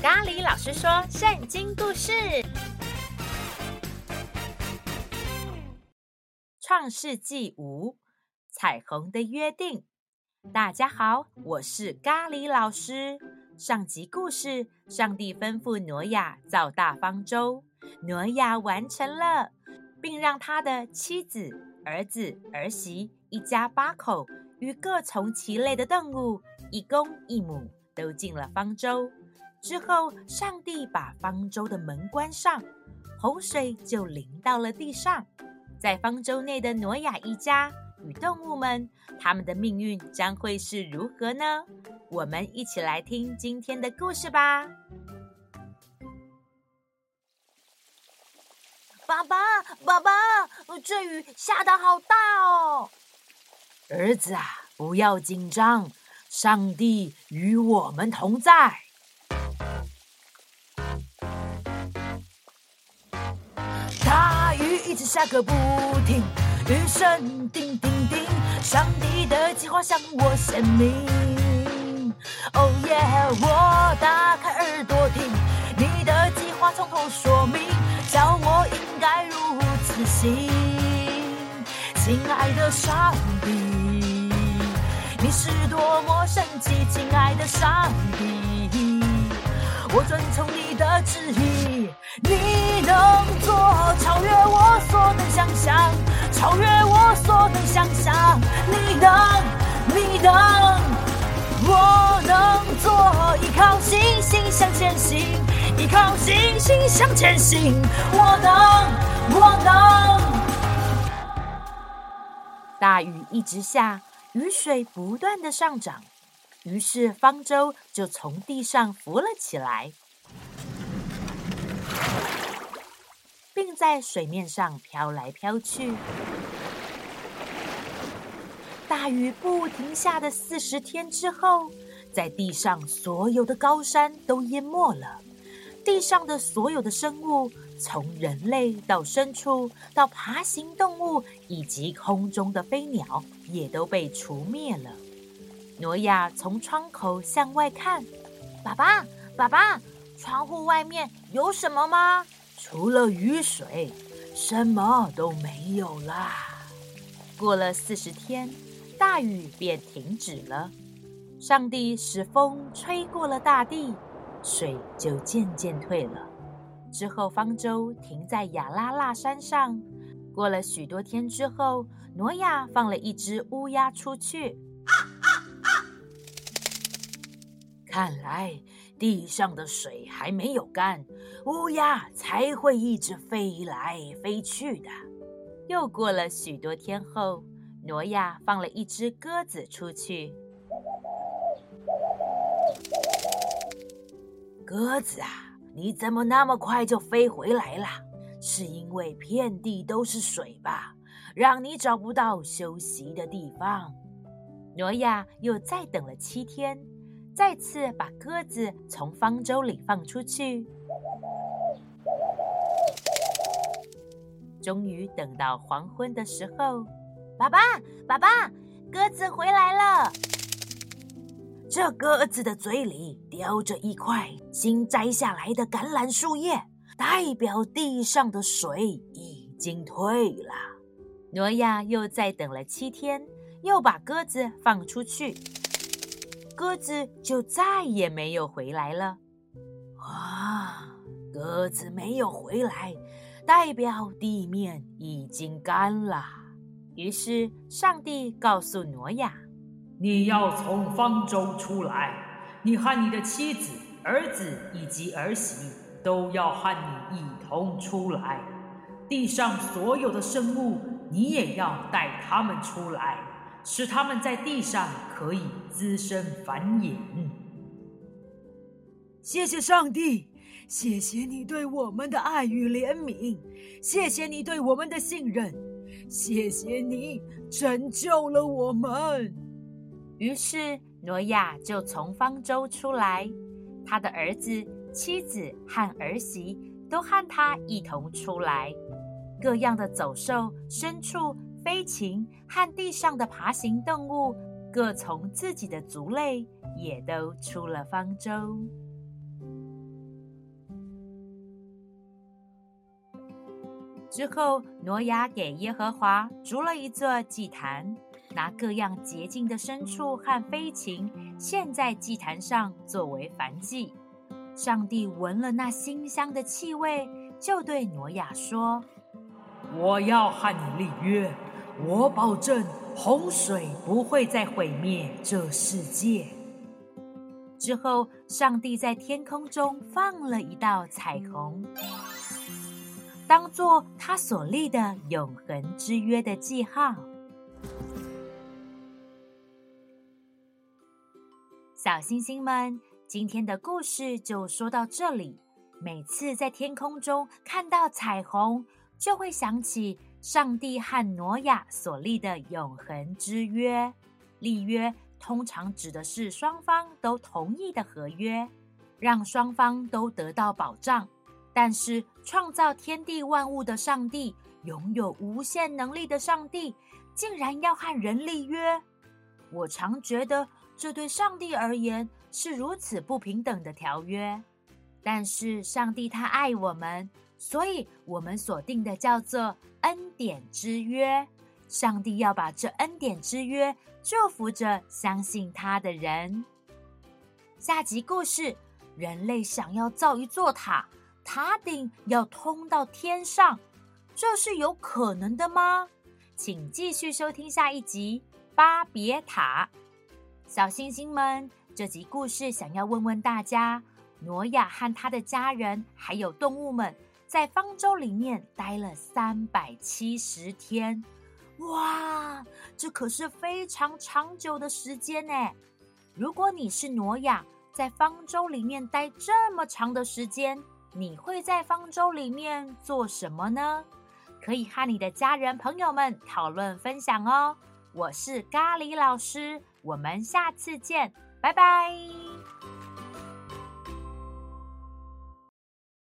咖喱老师说圣经故事，《创世纪五：彩虹的约定》。大家好，我是咖喱老师。上集故事，上帝吩咐挪亚造大方舟，挪亚完成了，并让他的妻子、儿子、儿媳一家八口与各从其类的动物，一公一母，都进了方舟。之后，上帝把方舟的门关上，洪水就淋到了地上。在方舟内的挪亚一家与动物们，他们的命运将会是如何呢？我们一起来听今天的故事吧。爸爸，爸爸，这雨下得好大哦！儿子啊，不要紧张，上帝与我们同在。下个不停，雨声叮叮叮，上帝的计划向我显明。哦耶！我打开耳朵听，你的计划从头说明，叫我应该如此行。亲爱的上帝，你是多么神奇！亲爱的上帝，我遵从你的旨意，你能做想，超越我所能想象，你等，你等。我能做，依靠星星向前行，依靠星星向前行。我能，我能。大雨一直下，雨水不断的上涨，于是方舟就从地上浮了起来，在水面上飘来飘去。大雨不停下的四十天之后，在地上所有的高山都淹没了，地上的所有的生物，从人类到牲畜到爬行动物以及空中的飞鸟，也都被除灭了。挪亚从窗口向外看，爸爸，爸爸，窗户外面有什么吗？除了雨水，什么都没有啦。过了四十天。大雨便停止了，上帝使风吹过了大地，水就渐渐退了。之后，方舟停在亚拉腊山上。过了许多天之后，挪亚放了一只乌鸦出去。看来地上的水还没有干，乌鸦才会一直飞来飞去的。又过了许多天后。挪亚放了一只鸽子出去。鸽子啊，你怎么那么快就飞回来了？是因为遍地都是水吧，让你找不到休息的地方。挪亚又再等了七天，再次把鸽子从方舟里放出去。终于等到黄昏的时候。爸爸，爸爸，鸽子回来了。这鸽子的嘴里叼着一块新摘下来的橄榄树叶，代表地上的水已经退了。挪亚又再等了七天，又把鸽子放出去，鸽子就再也没有回来了。啊，鸽子没有回来，代表地面已经干了。于是，上帝告诉挪亚：“你要从方舟出来，你和你的妻子、儿子以及儿媳都要和你一同出来。地上所有的生物，你也要带他们出来，使他们在地上可以滋生繁衍。”谢谢上帝，谢谢你对我们的爱与怜悯，谢谢你对我们的信任。谢谢你拯救了我们。于是挪亚就从方舟出来，他的儿子、妻子和儿媳都和他一同出来，各样的走兽、牲畜、飞禽和地上的爬行动物各从自己的族类，也都出了方舟。之后，挪亚给耶和华筑了一座祭坛，拿各样洁净的牲畜和飞禽献在祭坛上作为燔祭。上帝闻了那馨香的气味，就对挪亚说：“我要和你立约，我保证洪水不会再毁灭这世界。”之后，上帝在天空中放了一道彩虹，当作他所立的永恒之约的记号。小星星们。今天的故事就说到这里。每次在天空中看到彩虹，就会想起上帝和挪亚所立的永恒之约。立约通常指的是双方都同意的合约，让双方都得到保障。但是创造天地万物的上帝，拥有无限能力的上帝，竟然要和人立约。我常觉得这对上帝而言，是如此不平等的条约，但是上帝他爱我们，所以我们所定的叫做恩典之约。上帝要把这恩典之约祝福着相信他的人。下集故事：人类想要造一座塔，塔顶要通到天上，这是有可能的吗？请继续收听下一集《巴别塔》，小星星们。这集故事想要问问大家：挪亚和他的家人还有动物们在方舟里面待了三百七十天，哇，这可是非常长久的时间呢！如果你是挪亚，在方舟里面待这么长的时间，你会在方舟里面做什么呢？可以和你的家人朋友们讨论分享哦。我是咖喱老师，我们下次见。拜拜。